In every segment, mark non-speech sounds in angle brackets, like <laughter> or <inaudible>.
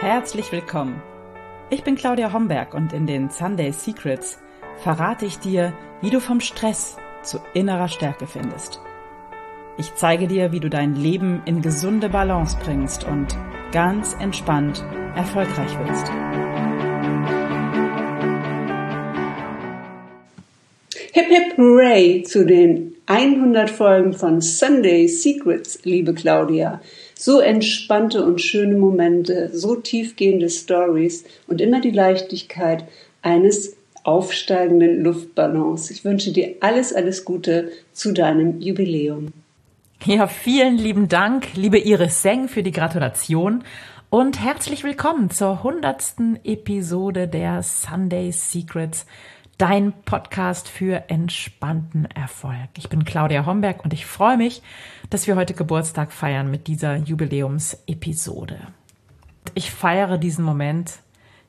Herzlich willkommen. Ich bin Claudia Homberg und in den Sunday Secrets verrate ich dir, wie du vom Stress zu innerer Stärke findest. Ich zeige dir, wie du dein Leben in gesunde Balance bringst und ganz entspannt erfolgreich wirst. Hip Hip Hooray zu den 100 Folgen von Sunday Secrets, liebe Claudia. So entspannte und schöne Momente, so tiefgehende Stories und immer die Leichtigkeit eines aufsteigenden Luftballons. Ich wünsche dir alles, alles Gute zu deinem Jubiläum. Ja, vielen lieben Dank, liebe Iris Seng, für die Gratulation und herzlich willkommen zur hundertsten Episode der Sunday Secrets dein Podcast für entspannten Erfolg. Ich bin Claudia Homberg und ich freue mich, dass wir heute Geburtstag feiern mit dieser Jubiläumsepisode. Ich feiere diesen Moment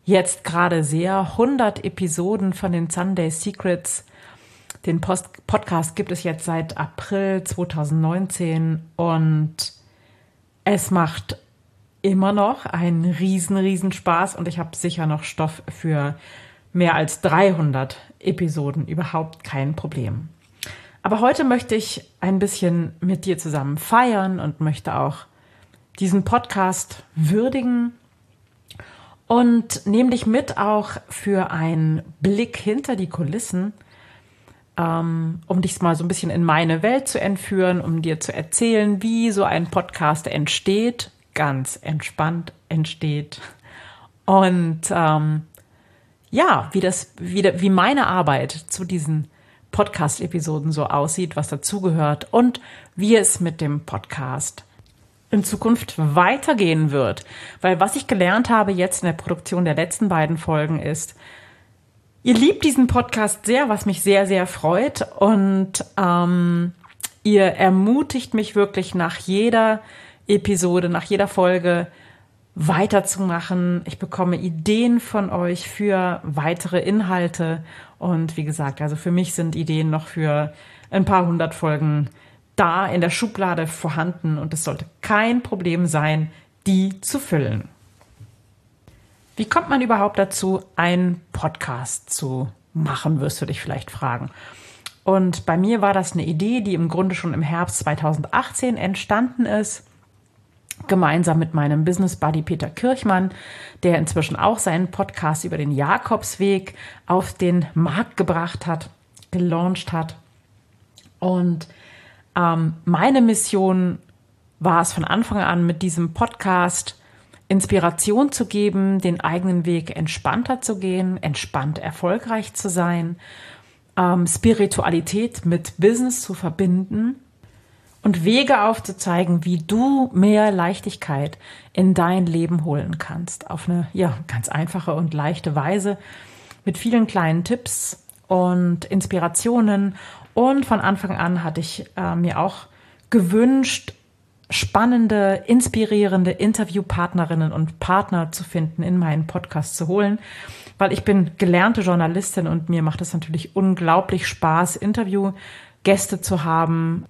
jetzt gerade sehr. 100 Episoden von den Sunday Secrets. Den Post Podcast gibt es jetzt seit April 2019 und es macht immer noch einen riesen, riesen Spaß und ich habe sicher noch Stoff für mehr als 300 Episoden überhaupt kein Problem. Aber heute möchte ich ein bisschen mit dir zusammen feiern und möchte auch diesen Podcast würdigen und nehme dich mit auch für einen Blick hinter die Kulissen, ähm, um dich mal so ein bisschen in meine Welt zu entführen, um dir zu erzählen, wie so ein Podcast entsteht, ganz entspannt entsteht. Und ähm, ja, wie das, wie, wie meine Arbeit zu diesen Podcast-Episoden so aussieht, was dazugehört und wie es mit dem Podcast in Zukunft weitergehen wird. Weil was ich gelernt habe jetzt in der Produktion der letzten beiden Folgen ist, ihr liebt diesen Podcast sehr, was mich sehr, sehr freut und ähm, ihr ermutigt mich wirklich nach jeder Episode, nach jeder Folge weiterzumachen. Ich bekomme Ideen von euch für weitere Inhalte. Und wie gesagt, also für mich sind Ideen noch für ein paar hundert Folgen da in der Schublade vorhanden und es sollte kein Problem sein, die zu füllen. Wie kommt man überhaupt dazu, einen Podcast zu machen, wirst du dich vielleicht fragen. Und bei mir war das eine Idee, die im Grunde schon im Herbst 2018 entstanden ist gemeinsam mit meinem Business Buddy Peter Kirchmann, der inzwischen auch seinen Podcast über den Jakobsweg auf den Markt gebracht hat, gelauncht hat. Und ähm, meine Mission war es von Anfang an mit diesem Podcast Inspiration zu geben, den eigenen Weg entspannter zu gehen, entspannt erfolgreich zu sein, ähm, Spiritualität mit Business zu verbinden und Wege aufzuzeigen, wie du mehr Leichtigkeit in dein Leben holen kannst. Auf eine ja, ganz einfache und leichte Weise mit vielen kleinen Tipps und Inspirationen. Und von Anfang an hatte ich äh, mir auch gewünscht, spannende, inspirierende Interviewpartnerinnen und Partner zu finden, in meinen Podcast zu holen, weil ich bin gelernte Journalistin und mir macht es natürlich unglaublich Spaß, Interviewgäste zu haben,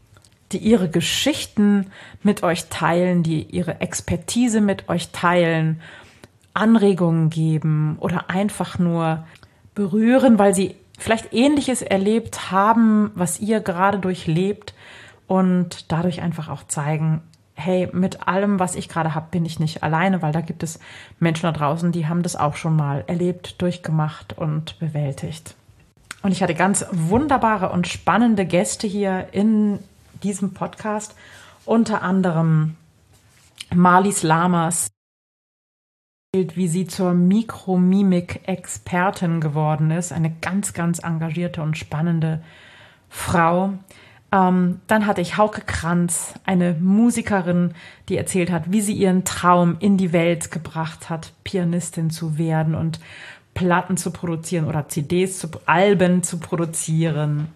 die ihre Geschichten mit euch teilen, die ihre Expertise mit euch teilen, Anregungen geben oder einfach nur berühren, weil sie vielleicht ähnliches erlebt haben, was ihr gerade durchlebt und dadurch einfach auch zeigen, hey, mit allem, was ich gerade habe, bin ich nicht alleine, weil da gibt es Menschen da draußen, die haben das auch schon mal erlebt, durchgemacht und bewältigt. Und ich hatte ganz wunderbare und spannende Gäste hier in diesem Podcast unter anderem Marlies Lamas wie sie zur Mikromimik-Expertin geworden ist. Eine ganz, ganz engagierte und spannende Frau. Ähm, dann hatte ich Hauke Kranz, eine Musikerin, die erzählt hat, wie sie ihren Traum in die Welt gebracht hat, Pianistin zu werden und Platten zu produzieren oder CDs, zu, Alben zu produzieren.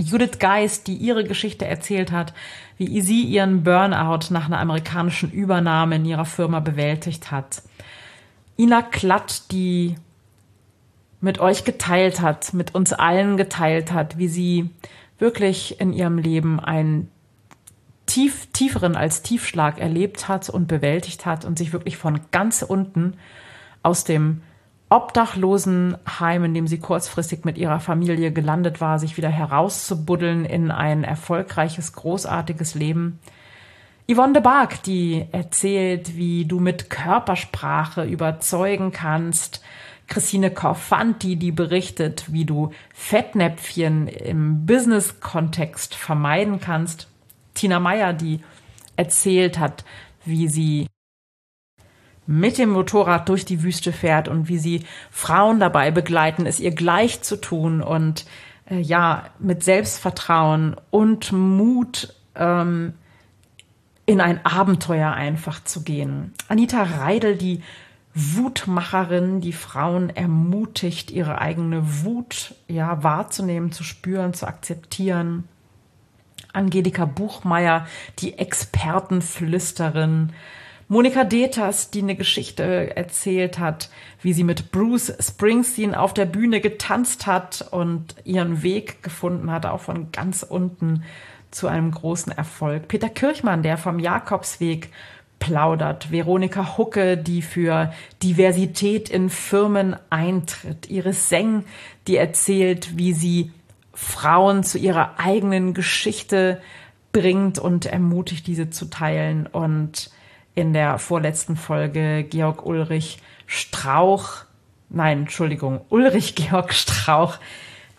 Judith Geist, die ihre Geschichte erzählt hat, wie sie ihren Burnout nach einer amerikanischen Übernahme in ihrer Firma bewältigt hat. Ina Klatt, die mit euch geteilt hat, mit uns allen geteilt hat, wie sie wirklich in ihrem Leben ein tief, tieferen als Tiefschlag erlebt hat und bewältigt hat und sich wirklich von ganz unten aus dem Obdachlosenheim, in dem sie kurzfristig mit ihrer Familie gelandet war, sich wieder herauszubuddeln in ein erfolgreiches, großartiges Leben. Yvonne de Barg, die erzählt, wie du mit Körpersprache überzeugen kannst. Christine Korfanti, die berichtet, wie du Fettnäpfchen im Business-Kontext vermeiden kannst. Tina Meyer, die erzählt hat, wie sie mit dem Motorrad durch die Wüste fährt und wie sie Frauen dabei begleiten, es ihr gleich zu tun und äh, ja, mit Selbstvertrauen und Mut ähm, in ein Abenteuer einfach zu gehen. Anita Reidel, die Wutmacherin, die Frauen ermutigt, ihre eigene Wut ja wahrzunehmen, zu spüren, zu akzeptieren. Angelika Buchmeier, die Expertenflüsterin, Monika Deters, die eine Geschichte erzählt hat, wie sie mit Bruce Springsteen auf der Bühne getanzt hat und ihren Weg gefunden hat, auch von ganz unten zu einem großen Erfolg. Peter Kirchmann, der vom Jakobsweg plaudert. Veronika Hucke, die für Diversität in Firmen eintritt. Iris Seng, die erzählt, wie sie Frauen zu ihrer eigenen Geschichte bringt und ermutigt, diese zu teilen. Und in der vorletzten Folge Georg Ulrich Strauch, nein, Entschuldigung, Ulrich <laughs> Georg Strauch,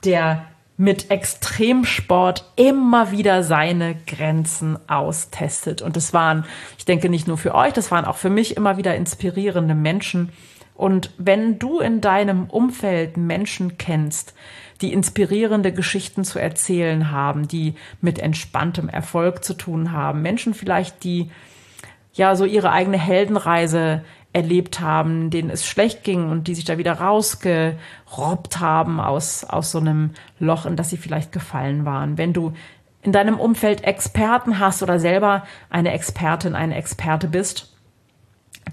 der mit Extremsport immer wieder seine Grenzen austestet. Und das waren, ich denke nicht nur für euch, das waren auch für mich immer wieder inspirierende Menschen. Und wenn du in deinem Umfeld Menschen kennst, die inspirierende Geschichten zu erzählen haben, die mit entspanntem Erfolg zu tun haben, Menschen vielleicht, die ja so ihre eigene Heldenreise erlebt haben, denen es schlecht ging und die sich da wieder rausgerobbt haben aus, aus so einem Loch, in das sie vielleicht gefallen waren. Wenn du in deinem Umfeld Experten hast oder selber eine Expertin, eine Experte bist,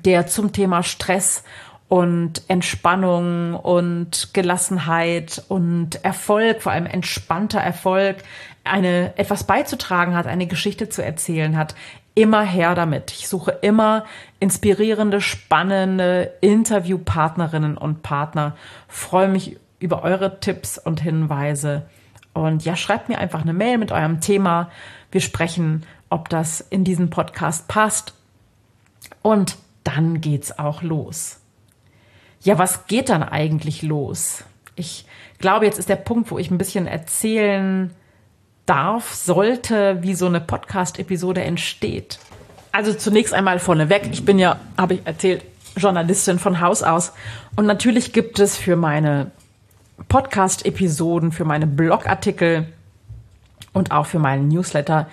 der zum Thema Stress und Entspannung und Gelassenheit und Erfolg, vor allem entspannter Erfolg, eine etwas beizutragen hat, eine Geschichte zu erzählen hat, immer her damit. Ich suche immer inspirierende, spannende Interviewpartnerinnen und Partner. Freue mich über eure Tipps und Hinweise. Und ja, schreibt mir einfach eine Mail mit eurem Thema. Wir sprechen, ob das in diesen Podcast passt. Und dann geht's auch los. Ja, was geht dann eigentlich los? Ich glaube, jetzt ist der Punkt, wo ich ein bisschen erzählen darf, sollte, wie so eine Podcast-Episode entsteht. Also zunächst einmal vorneweg, ich bin ja, habe ich erzählt, Journalistin von Haus aus. Und natürlich gibt es für meine Podcast-Episoden, für meine Blogartikel und auch für meinen Newsletter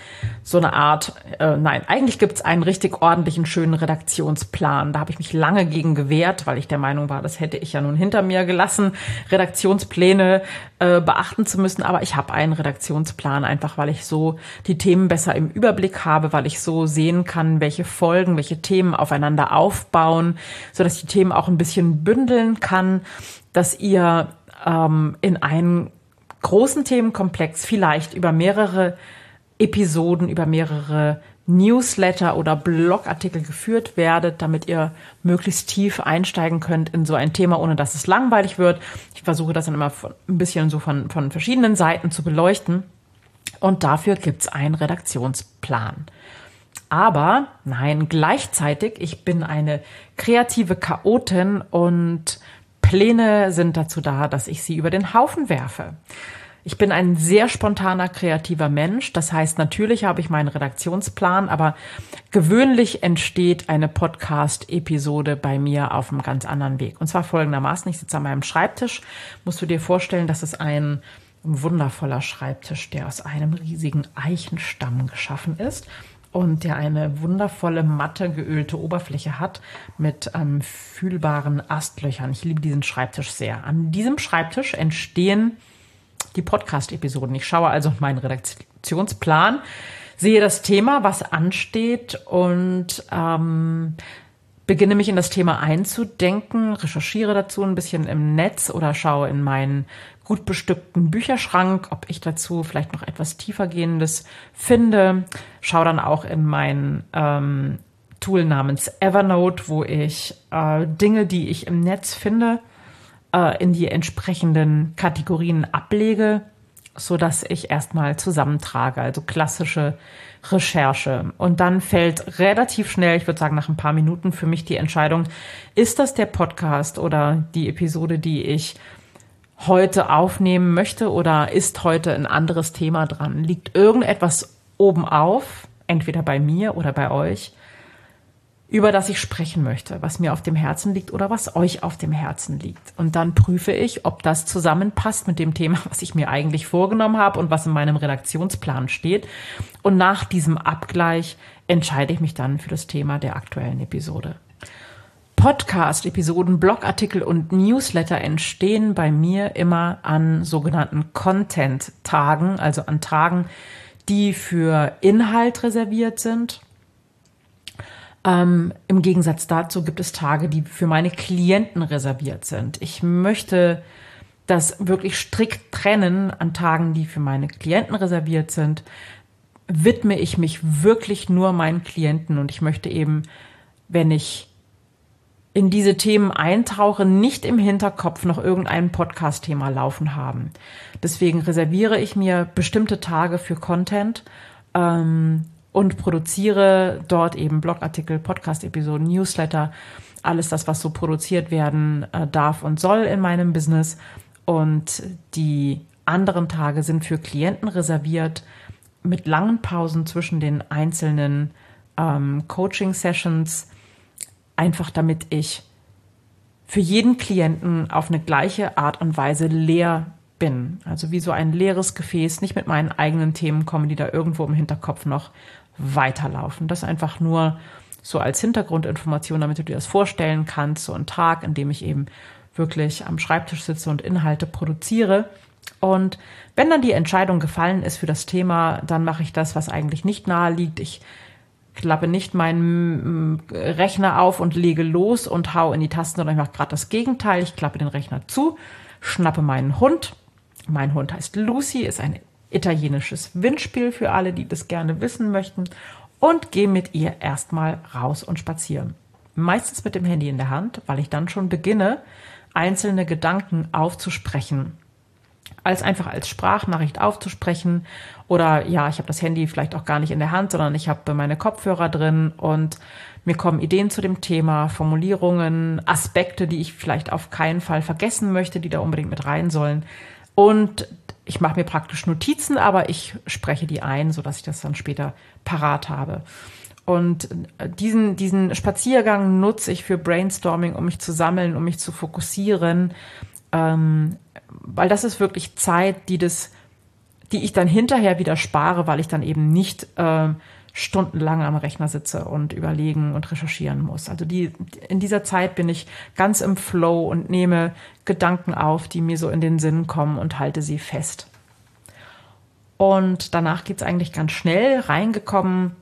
so eine Art, äh, nein, eigentlich gibt es einen richtig ordentlichen, schönen Redaktionsplan. Da habe ich mich lange gegen gewehrt, weil ich der Meinung war, das hätte ich ja nun hinter mir gelassen, Redaktionspläne äh, beachten zu müssen. Aber ich habe einen Redaktionsplan, einfach weil ich so die Themen besser im Überblick habe, weil ich so sehen kann, welche Folgen, welche Themen aufeinander aufbauen, so dass ich die Themen auch ein bisschen bündeln kann, dass ihr ähm, in einen großen Themenkomplex vielleicht über mehrere Episoden, über mehrere Newsletter oder Blogartikel geführt werdet, damit ihr möglichst tief einsteigen könnt in so ein Thema, ohne dass es langweilig wird. Ich versuche das dann immer ein bisschen so von, von verschiedenen Seiten zu beleuchten. Und dafür gibt's einen Redaktionsplan. Aber nein, gleichzeitig, ich bin eine kreative Chaotin und Pläne sind dazu da, dass ich sie über den Haufen werfe. Ich bin ein sehr spontaner, kreativer Mensch. Das heißt, natürlich habe ich meinen Redaktionsplan, aber gewöhnlich entsteht eine Podcast-Episode bei mir auf einem ganz anderen Weg. Und zwar folgendermaßen. Ich sitze an meinem Schreibtisch. Musst du dir vorstellen, dass es ein wundervoller Schreibtisch, der aus einem riesigen Eichenstamm geschaffen ist und der eine wundervolle, matte, geölte Oberfläche hat mit ähm, fühlbaren Astlöchern. Ich liebe diesen Schreibtisch sehr. An diesem Schreibtisch entstehen die Podcast-Episoden. Ich schaue also meinen Redaktionsplan, sehe das Thema, was ansteht und ähm, beginne mich in das Thema einzudenken, recherchiere dazu ein bisschen im Netz oder schaue in meinen gut bestückten Bücherschrank, ob ich dazu vielleicht noch etwas tiefergehendes finde. Schau dann auch in mein ähm, Tool namens Evernote, wo ich äh, Dinge, die ich im Netz finde, äh, in die entsprechenden Kategorien ablege, so dass ich erstmal zusammentrage, also klassische Recherche. Und dann fällt relativ schnell, ich würde sagen nach ein paar Minuten für mich die Entscheidung, ist das der Podcast oder die Episode, die ich heute aufnehmen möchte oder ist heute ein anderes Thema dran? Liegt irgendetwas oben auf, entweder bei mir oder bei euch? über das ich sprechen möchte, was mir auf dem Herzen liegt oder was euch auf dem Herzen liegt. Und dann prüfe ich, ob das zusammenpasst mit dem Thema, was ich mir eigentlich vorgenommen habe und was in meinem Redaktionsplan steht. Und nach diesem Abgleich entscheide ich mich dann für das Thema der aktuellen Episode. Podcast-Episoden, Blogartikel und Newsletter entstehen bei mir immer an sogenannten Content-Tagen, also an Tagen, die für Inhalt reserviert sind ähm, Im Gegensatz dazu gibt es Tage, die für meine Klienten reserviert sind. Ich möchte das wirklich strikt trennen an Tagen, die für meine Klienten reserviert sind. Widme ich mich wirklich nur meinen Klienten und ich möchte eben, wenn ich in diese Themen eintauche, nicht im Hinterkopf noch irgendein Podcast-Thema laufen haben. Deswegen reserviere ich mir bestimmte Tage für Content. Ähm, und produziere dort eben Blogartikel, Podcast-Episoden, Newsletter, alles das, was so produziert werden äh, darf und soll in meinem Business. Und die anderen Tage sind für Klienten reserviert mit langen Pausen zwischen den einzelnen ähm, Coaching-Sessions, einfach damit ich für jeden Klienten auf eine gleiche Art und Weise leer bin. Also wie so ein leeres Gefäß, nicht mit meinen eigenen Themen kommen, die da irgendwo im Hinterkopf noch weiterlaufen. Das einfach nur so als Hintergrundinformation, damit du dir das vorstellen kannst, so ein Tag, in dem ich eben wirklich am Schreibtisch sitze und Inhalte produziere. Und wenn dann die Entscheidung gefallen ist für das Thema, dann mache ich das, was eigentlich nicht nahe liegt. Ich klappe nicht meinen mm, Rechner auf und lege los und hau in die Tasten, sondern ich mache gerade das Gegenteil. Ich klappe den Rechner zu, schnappe meinen Hund. Mein Hund heißt Lucy, ist ein italienisches Windspiel für alle, die das gerne wissen möchten und gehe mit ihr erstmal raus und spazieren. Meistens mit dem Handy in der Hand, weil ich dann schon beginne, einzelne Gedanken aufzusprechen. Als einfach als Sprachnachricht aufzusprechen oder ja, ich habe das Handy vielleicht auch gar nicht in der Hand, sondern ich habe meine Kopfhörer drin und mir kommen Ideen zu dem Thema, Formulierungen, Aspekte, die ich vielleicht auf keinen Fall vergessen möchte, die da unbedingt mit rein sollen. Und ich mache mir praktisch Notizen, aber ich spreche die ein, so dass ich das dann später parat habe. Und äh, diesen, diesen Spaziergang nutze ich für Brainstorming, um mich zu sammeln, um mich zu fokussieren, ähm, weil das ist wirklich Zeit, die das, die ich dann hinterher wieder spare, weil ich dann eben nicht äh, stundenlang am Rechner sitze und überlegen und recherchieren muss. Also die, in dieser Zeit bin ich ganz im Flow und nehme Gedanken auf, die mir so in den Sinn kommen und halte sie fest. Und danach geht's eigentlich ganz schnell. Reingekommen,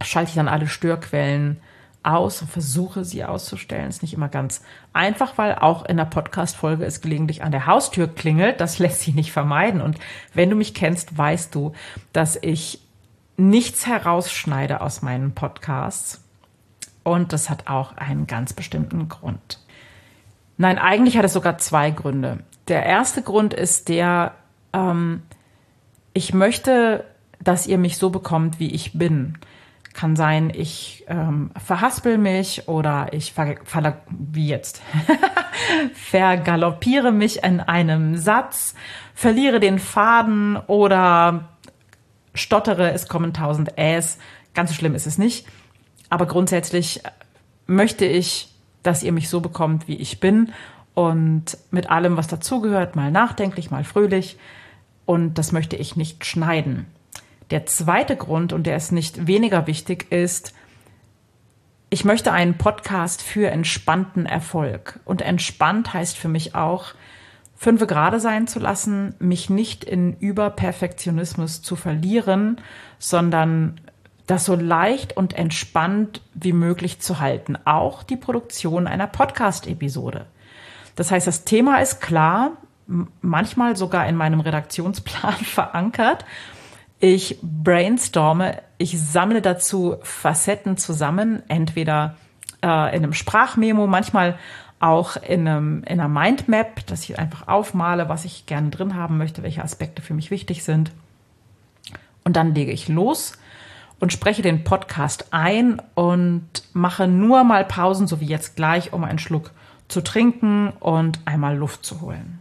schalte ich dann alle Störquellen aus und versuche sie auszustellen. Ist nicht immer ganz einfach, weil auch in der Podcast-Folge es gelegentlich an der Haustür klingelt. Das <laughs> lässt sich nicht vermeiden. Und wenn du mich kennst, weißt du, dass ich nichts herausschneide aus meinen Podcasts. Und das hat auch einen ganz bestimmten Grund. Nein, eigentlich hat es sogar zwei Gründe. Der erste Grund ist der, ähm, ich möchte, dass ihr mich so bekommt, wie ich bin. Kann sein, ich ähm, verhaspel mich oder ich ver, ver wie jetzt <laughs> vergaloppiere mich in einem Satz, verliere den Faden oder stottere, es kommen tausend Äs. Ganz so schlimm ist es nicht. Aber grundsätzlich möchte ich, dass ihr mich so bekommt, wie ich bin und mit allem, was dazugehört, mal nachdenklich, mal fröhlich. Und das möchte ich nicht schneiden. Der zweite Grund, und der ist nicht weniger wichtig, ist, ich möchte einen Podcast für entspannten Erfolg. Und entspannt heißt für mich auch, fünfe gerade sein zu lassen, mich nicht in Überperfektionismus zu verlieren, sondern das so leicht und entspannt wie möglich zu halten. Auch die Produktion einer Podcast-Episode. Das heißt, das Thema ist klar. manchmal sogar in meinem Redaktionsplan <laughs> verankert. Ich brainstorme, ich sammle dazu Facetten zusammen, entweder äh, in einem Sprachmemo, manchmal auch in, einem, in einer Mindmap, dass ich einfach aufmale, was ich gerne drin haben möchte, welche Aspekte für mich wichtig sind. Und dann lege ich los und spreche den Podcast ein und mache nur mal Pausen, so wie jetzt gleich, um einen Schluck zu trinken und einmal Luft zu holen.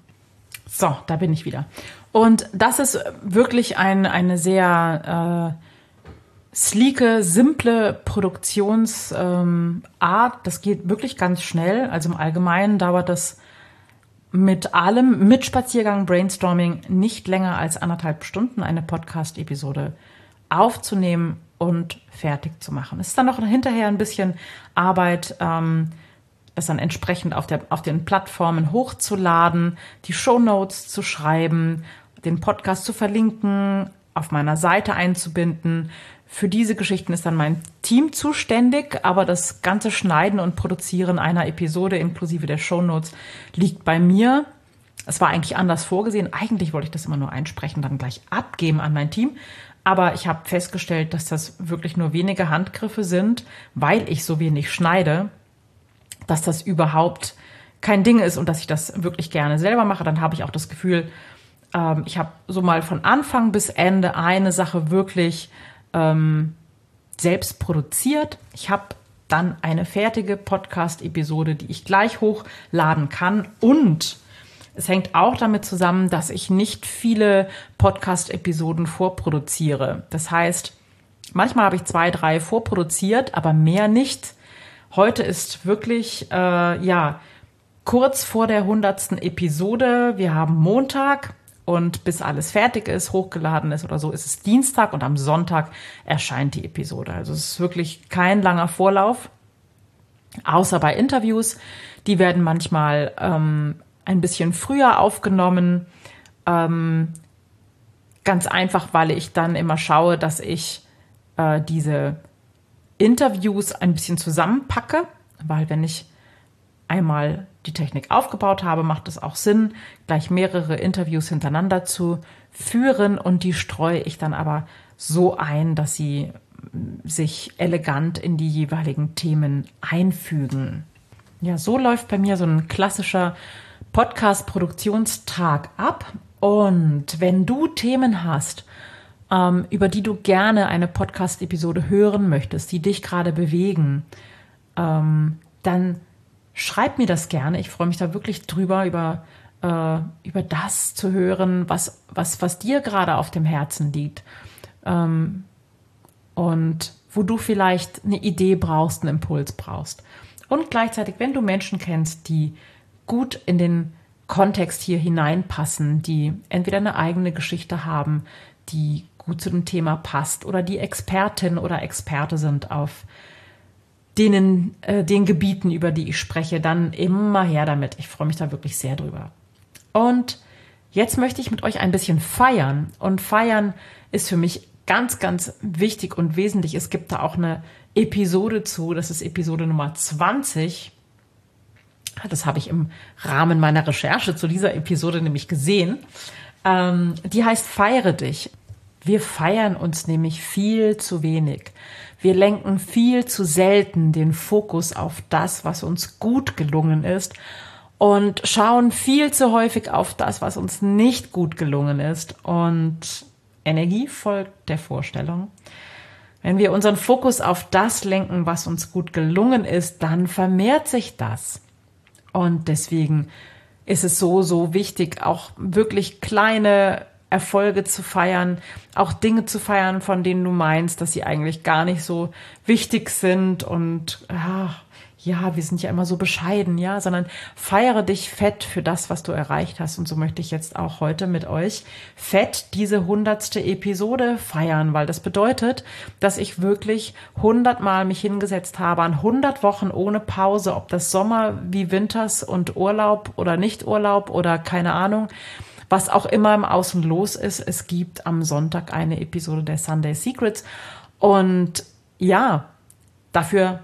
So, da bin ich wieder. Und das ist wirklich ein, eine sehr äh, sleeke, simple Produktionsart. Ähm, das geht wirklich ganz schnell. Also im Allgemeinen dauert das mit allem, mit Spaziergang, Brainstorming, nicht länger als anderthalb Stunden eine Podcast-Episode aufzunehmen und fertig zu machen. Es ist dann noch hinterher ein bisschen Arbeit, ähm, das dann entsprechend auf, der, auf den Plattformen hochzuladen, die Show Notes zu schreiben, den Podcast zu verlinken, auf meiner Seite einzubinden. Für diese Geschichten ist dann mein Team zuständig, aber das ganze Schneiden und Produzieren einer Episode inklusive der Show Notes liegt bei mir. Es war eigentlich anders vorgesehen. Eigentlich wollte ich das immer nur einsprechen, dann gleich abgeben an mein Team. Aber ich habe festgestellt, dass das wirklich nur wenige Handgriffe sind, weil ich so wenig schneide, dass das überhaupt kein Ding ist und dass ich das wirklich gerne selber mache. Dann habe ich auch das Gefühl, ähm, ich habe so mal von Anfang bis Ende eine Sache wirklich ähm, selbst produziert. Ich habe dann eine fertige Podcast-Episode, die ich gleich hochladen kann und es hängt auch damit zusammen, dass ich nicht viele Podcast-Episoden vorproduziere. Das heißt, manchmal habe ich zwei, drei vorproduziert, aber mehr nicht. Heute ist wirklich, äh, ja, kurz vor der hundertsten Episode. Wir haben Montag und bis alles fertig ist, hochgeladen ist oder so, ist es Dienstag und am Sonntag erscheint die Episode. Also es ist wirklich kein langer Vorlauf, außer bei Interviews. Die werden manchmal ähm, ein bisschen früher aufgenommen. Ähm, ganz einfach, weil ich dann immer schaue, dass ich äh, diese Interviews ein bisschen zusammenpacke, weil wenn ich einmal die Technik aufgebaut habe, macht es auch Sinn, gleich mehrere Interviews hintereinander zu führen und die streue ich dann aber so ein, dass sie sich elegant in die jeweiligen Themen einfügen. Ja, so läuft bei mir so ein klassischer Podcast-Produktionstag ab. Und wenn du Themen hast, ähm, über die du gerne eine Podcast-Episode hören möchtest, die dich gerade bewegen, ähm, dann schreib mir das gerne. Ich freue mich da wirklich drüber, über, äh, über das zu hören, was, was, was dir gerade auf dem Herzen liegt. Ähm, und wo du vielleicht eine Idee brauchst, einen Impuls brauchst. Und gleichzeitig, wenn du Menschen kennst, die gut in den Kontext hier hineinpassen, die entweder eine eigene Geschichte haben, die gut zu dem Thema passt oder die Expertin oder Experte sind auf denen, äh, den Gebieten, über die ich spreche, dann immer her damit. Ich freue mich da wirklich sehr drüber. Und jetzt möchte ich mit euch ein bisschen feiern. Und feiern ist für mich ganz, ganz wichtig und wesentlich. Es gibt da auch eine Episode zu, das ist Episode Nummer 20 das habe ich im Rahmen meiner Recherche zu dieser Episode nämlich gesehen. Ähm, die heißt Feiere dich. Wir feiern uns nämlich viel zu wenig. Wir lenken viel zu selten den Fokus auf das, was uns gut gelungen ist und schauen viel zu häufig auf das, was uns nicht gut gelungen ist. Und Energie folgt der Vorstellung. Wenn wir unseren Fokus auf das lenken, was uns gut gelungen ist, dann vermehrt sich das. Und deswegen ist es so, so wichtig, auch wirklich kleine Erfolge zu feiern, auch Dinge zu feiern, von denen du meinst, dass sie eigentlich gar nicht so wichtig sind und ja, ja, wir sind ja immer so bescheiden, ja, sondern feiere dich fett für das, was du erreicht hast. Und so möchte ich jetzt auch heute mit euch fett diese hundertste Episode feiern, weil das bedeutet, dass ich wirklich hundertmal mich hingesetzt habe an hundert Wochen ohne Pause, ob das Sommer wie Winters und Urlaub oder nicht Urlaub oder keine Ahnung was auch immer im Außen los ist. Es gibt am Sonntag eine Episode der Sunday Secrets. Und ja, dafür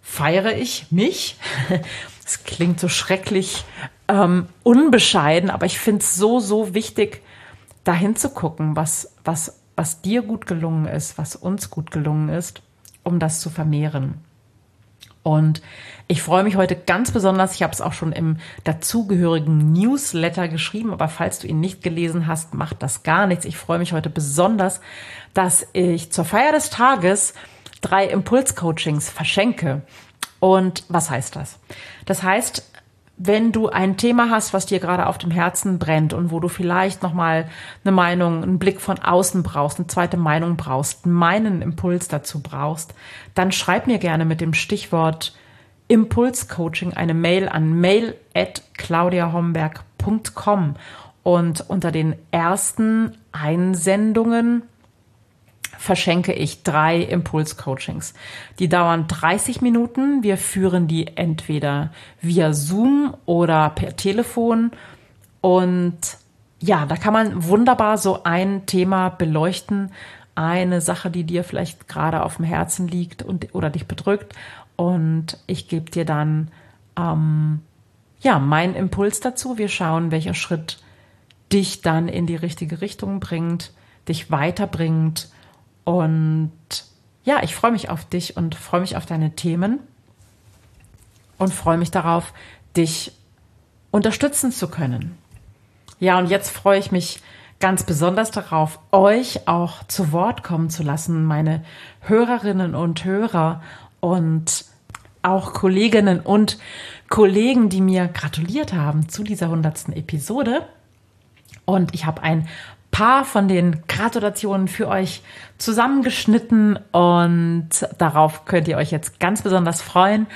feiere ich mich. <laughs> Es klingt so schrecklich, äh, ähm, unbescheiden, aber ich finde es so, so wichtig, dahin zu gucken, was, was, was dir gut gelungen ist, was uns gut gelungen ist, um das zu vermehren. Und ich freue mich heute ganz besonders, ich habe es auch schon im dazugehörigen Newsletter geschrieben, aber falls du ihn nicht gelesen hast, macht das gar nichts. Ich freue mich heute besonders, dass ich zur Feier des Tages drei Impulscoachings verschenke. Und was heißt das? Das heißt, wenn du ein Thema hast, was dir gerade auf dem Herzen brennt und wo du vielleicht nochmal eine Meinung, einen Blick von außen brauchst, eine zweite Meinung brauchst, meinen Impuls dazu brauchst, dann schreib mir gerne mit dem Stichwort Impulscoaching eine Mail an mail at claudiahomberg.com und unter den ersten Einsendungen verschenke ich drei Impulscoachings. Die dauern 30 Minuten. Wir führen die entweder via Zoom oder per Telefon. Und ja, da kann man wunderbar so ein Thema beleuchten. Eine Sache, die dir vielleicht gerade auf dem Herzen liegt und, oder dich bedrückt. Und ich gebe dir dann ähm, ja meinen Impuls dazu. Wir schauen, welcher Schritt dich dann in die richtige Richtung bringt, dich weiterbringt und ja, ich freue mich auf dich und freue mich auf deine Themen und freue mich darauf, dich unterstützen zu können. Ja, und jetzt freue ich mich ganz besonders darauf, euch auch zu Wort kommen zu lassen, meine Hörerinnen und Hörer und auch Kolleginnen und Kollegen, die mir gratuliert haben zu dieser hundertsten Episode. Und ich habe ein paar von den Gratulationen für euch zusammengeschnitten und darauf könnt ihr euch jetzt ganz besonders freuen.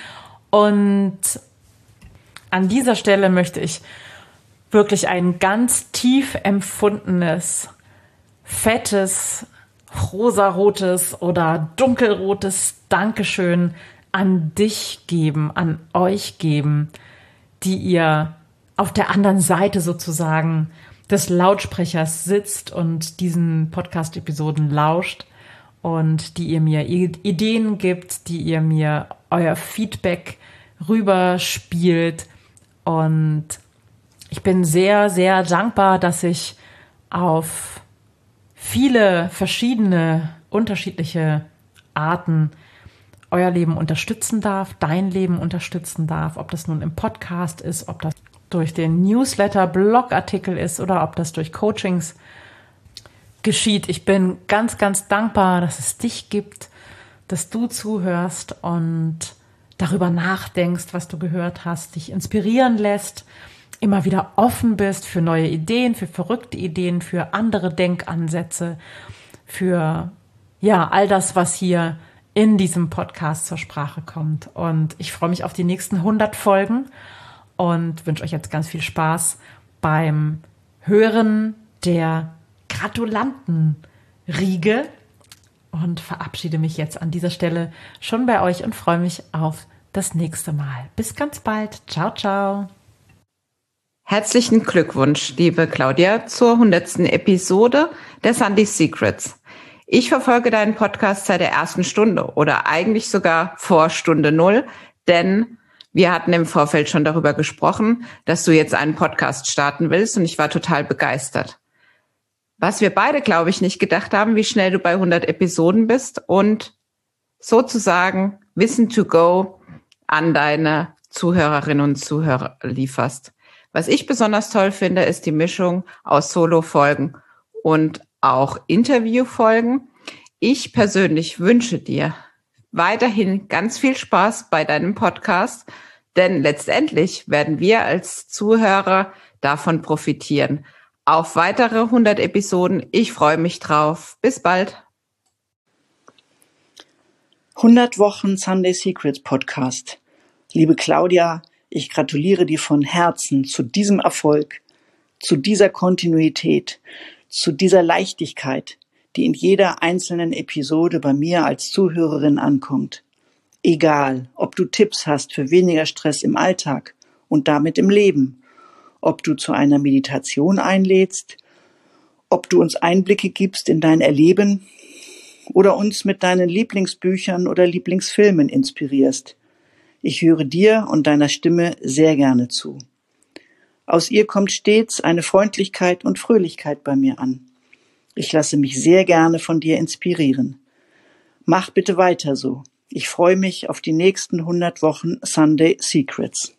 Und an dieser Stelle möchte ich wirklich ein ganz tief empfundenes, fettes, rosarotes oder dunkelrotes Dankeschön an dich geben, an euch geben, die ihr auf der anderen Seite sozusagen des Lautsprechers sitzt und diesen Podcast-Episoden lauscht und die ihr mir Ideen gibt, die ihr mir euer Feedback rüberspielt. Und ich bin sehr, sehr dankbar, dass ich auf viele verschiedene, unterschiedliche Arten euer Leben unterstützen darf, dein Leben unterstützen darf, ob das nun im Podcast ist, ob das durch den Newsletter, Blogartikel ist oder ob das durch Coachings geschieht. Ich bin ganz, ganz dankbar, dass es dich gibt, dass du zuhörst und darüber nachdenkst, was du gehört hast, dich inspirieren lässt, immer wieder offen bist für neue Ideen, für verrückte Ideen, für andere Denkansätze, für ja, all das, was hier in diesem Podcast zur Sprache kommt. Und ich freue mich auf die nächsten 100 Folgen und wünsche euch jetzt ganz viel Spaß beim Hören der Gratulantenriege und verabschiede mich jetzt an dieser Stelle schon bei euch und freue mich auf das nächste Mal. Bis ganz bald. Ciao, ciao. Herzlichen Glückwunsch, liebe Claudia, zur hundertsten Episode der Sunday Secrets. Ich verfolge deinen Podcast seit der ersten Stunde oder eigentlich sogar vor Stunde Null, denn wir hatten im Vorfeld schon darüber gesprochen, dass du jetzt einen Podcast starten willst und ich war total begeistert. Was wir beide, glaube ich, nicht gedacht haben, wie schnell du bei 100 Episoden bist und sozusagen Wissen to go an deine Zuhörerinnen und Zuhörer lieferst. Was ich besonders toll finde, ist die Mischung aus Solo-Folgen und auch Interview-Folgen. Ich persönlich wünsche dir weiterhin ganz viel Spaß bei deinem Podcast denn letztendlich werden wir als Zuhörer davon profitieren. Auf weitere 100 Episoden. Ich freue mich drauf. Bis bald. 100 Wochen Sunday Secrets Podcast. Liebe Claudia, ich gratuliere dir von Herzen zu diesem Erfolg, zu dieser Kontinuität, zu dieser Leichtigkeit, die in jeder einzelnen Episode bei mir als Zuhörerin ankommt. Egal, ob du Tipps hast für weniger Stress im Alltag und damit im Leben, ob du zu einer Meditation einlädst, ob du uns Einblicke gibst in dein Erleben oder uns mit deinen Lieblingsbüchern oder Lieblingsfilmen inspirierst. Ich höre dir und deiner Stimme sehr gerne zu. Aus ihr kommt stets eine Freundlichkeit und Fröhlichkeit bei mir an. Ich lasse mich sehr gerne von dir inspirieren. Mach bitte weiter so. Ich freue mich auf die nächsten 100 Wochen Sunday Secrets.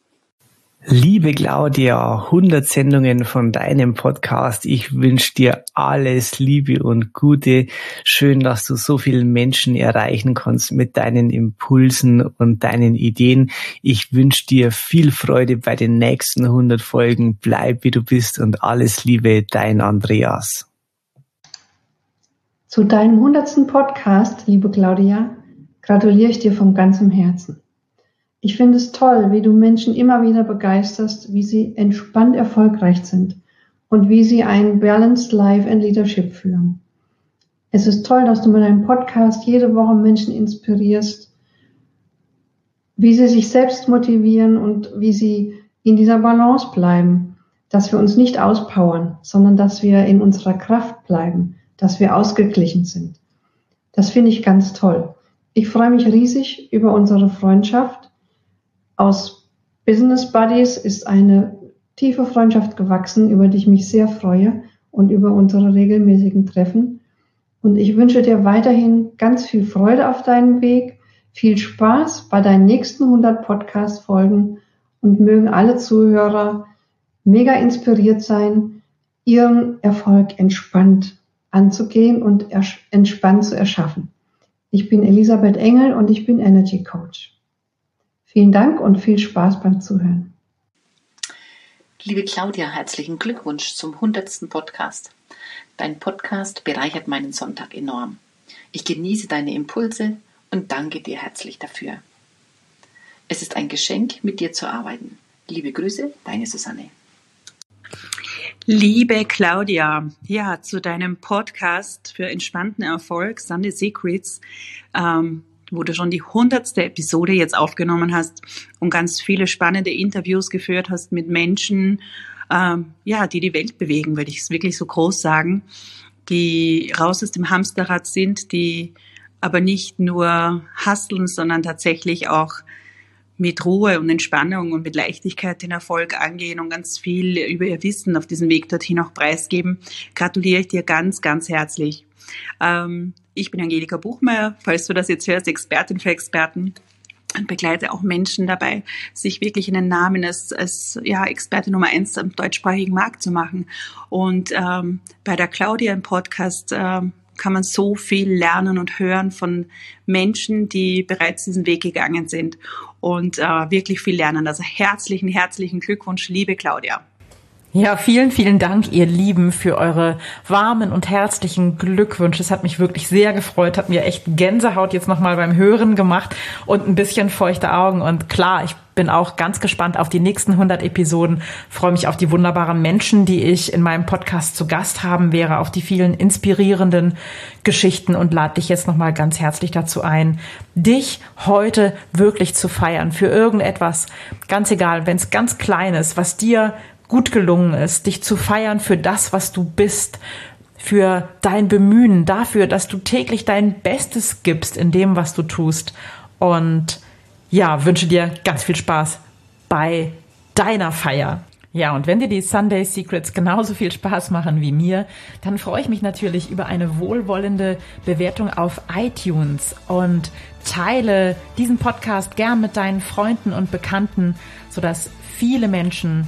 Liebe Claudia, 100 Sendungen von deinem Podcast. Ich wünsche dir alles Liebe und Gute. Schön, dass du so vielen Menschen erreichen kannst mit deinen Impulsen und deinen Ideen. Ich wünsche dir viel Freude bei den nächsten 100 Folgen. Bleib wie du bist und alles Liebe, dein Andreas. Zu deinem 100. Podcast, liebe Claudia, gratuliere ich dir von ganzem Herzen. Ich finde es toll, wie du Menschen immer wieder begeisterst, wie sie entspannt erfolgreich sind und wie sie ein Balanced Life and Leadership führen. Es ist toll, dass du mit deinem Podcast jede Woche Menschen inspirierst, wie sie sich selbst motivieren und wie sie in dieser Balance bleiben, dass wir uns nicht auspowern, sondern dass wir in unserer Kraft bleiben, dass wir ausgeglichen sind. Das finde ich ganz toll. Ich freue mich riesig über unsere Freundschaft aus Business Buddies ist eine tiefe Freundschaft gewachsen, über die ich mich sehr freue und über unsere regelmäßigen Treffen. Und ich wünsche dir weiterhin ganz viel Freude auf deinem Weg, viel Spaß bei deinen nächsten 100 Podcast-Folgen und mögen alle Zuhörer mega inspiriert sein, ihren Erfolg entspannt anzugehen und entspannt zu erschaffen. Ich bin Elisabeth Engel und ich bin Energy Coach. Vielen Dank und viel Spaß beim Zuhören. Liebe Claudia, herzlichen Glückwunsch zum 100. Podcast. Dein Podcast bereichert meinen Sonntag enorm. Ich genieße deine Impulse und danke dir herzlich dafür. Es ist ein Geschenk, mit dir zu arbeiten. Liebe Grüße, deine Susanne. Liebe Claudia, ja, zu deinem Podcast für entspannten Erfolg, Sunday Secrets. Ähm, wo du schon die hundertste Episode jetzt aufgenommen hast und ganz viele spannende Interviews geführt hast mit Menschen, ähm, ja, die die Welt bewegen, würde ich es wirklich so groß sagen, die raus aus dem Hamsterrad sind, die aber nicht nur hasseln, sondern tatsächlich auch mit Ruhe und Entspannung und mit Leichtigkeit den Erfolg angehen und ganz viel über ihr Wissen auf diesem Weg dorthin auch preisgeben, gratuliere ich dir ganz, ganz herzlich. Ähm, ich bin Angelika Buchmeier, falls du das jetzt hörst, Expertin für Experten und begleite auch Menschen dabei, sich wirklich einen Namen als, als ja, Experte Nummer eins am deutschsprachigen Markt zu machen. Und ähm, bei der Claudia im Podcast ähm, kann man so viel lernen und hören von Menschen, die bereits diesen Weg gegangen sind und äh, wirklich viel lernen. Also herzlichen, herzlichen Glückwunsch, liebe Claudia. Ja, vielen, vielen Dank, ihr Lieben, für eure warmen und herzlichen Glückwünsche. Es hat mich wirklich sehr gefreut, hat mir echt Gänsehaut jetzt nochmal beim Hören gemacht und ein bisschen feuchte Augen. Und klar, ich bin auch ganz gespannt auf die nächsten 100 Episoden, freue mich auf die wunderbaren Menschen, die ich in meinem Podcast zu Gast haben wäre, auf die vielen inspirierenden Geschichten und lade dich jetzt nochmal ganz herzlich dazu ein, dich heute wirklich zu feiern für irgendetwas, ganz egal, wenn es ganz klein ist, was dir gut gelungen ist, dich zu feiern für das, was du bist, für dein Bemühen, dafür, dass du täglich dein Bestes gibst in dem, was du tust. Und ja, wünsche dir ganz viel Spaß bei deiner Feier. Ja, und wenn dir die Sunday Secrets genauso viel Spaß machen wie mir, dann freue ich mich natürlich über eine wohlwollende Bewertung auf iTunes und teile diesen Podcast gern mit deinen Freunden und Bekannten, sodass viele Menschen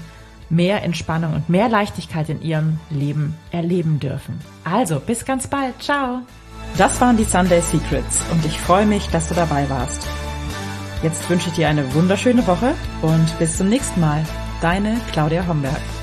mehr Entspannung und mehr Leichtigkeit in ihrem Leben erleben dürfen. Also, bis ganz bald. Ciao. Das waren die Sunday Secrets und ich freue mich, dass du dabei warst. Jetzt wünsche ich dir eine wunderschöne Woche und bis zum nächsten Mal. Deine Claudia Homberg.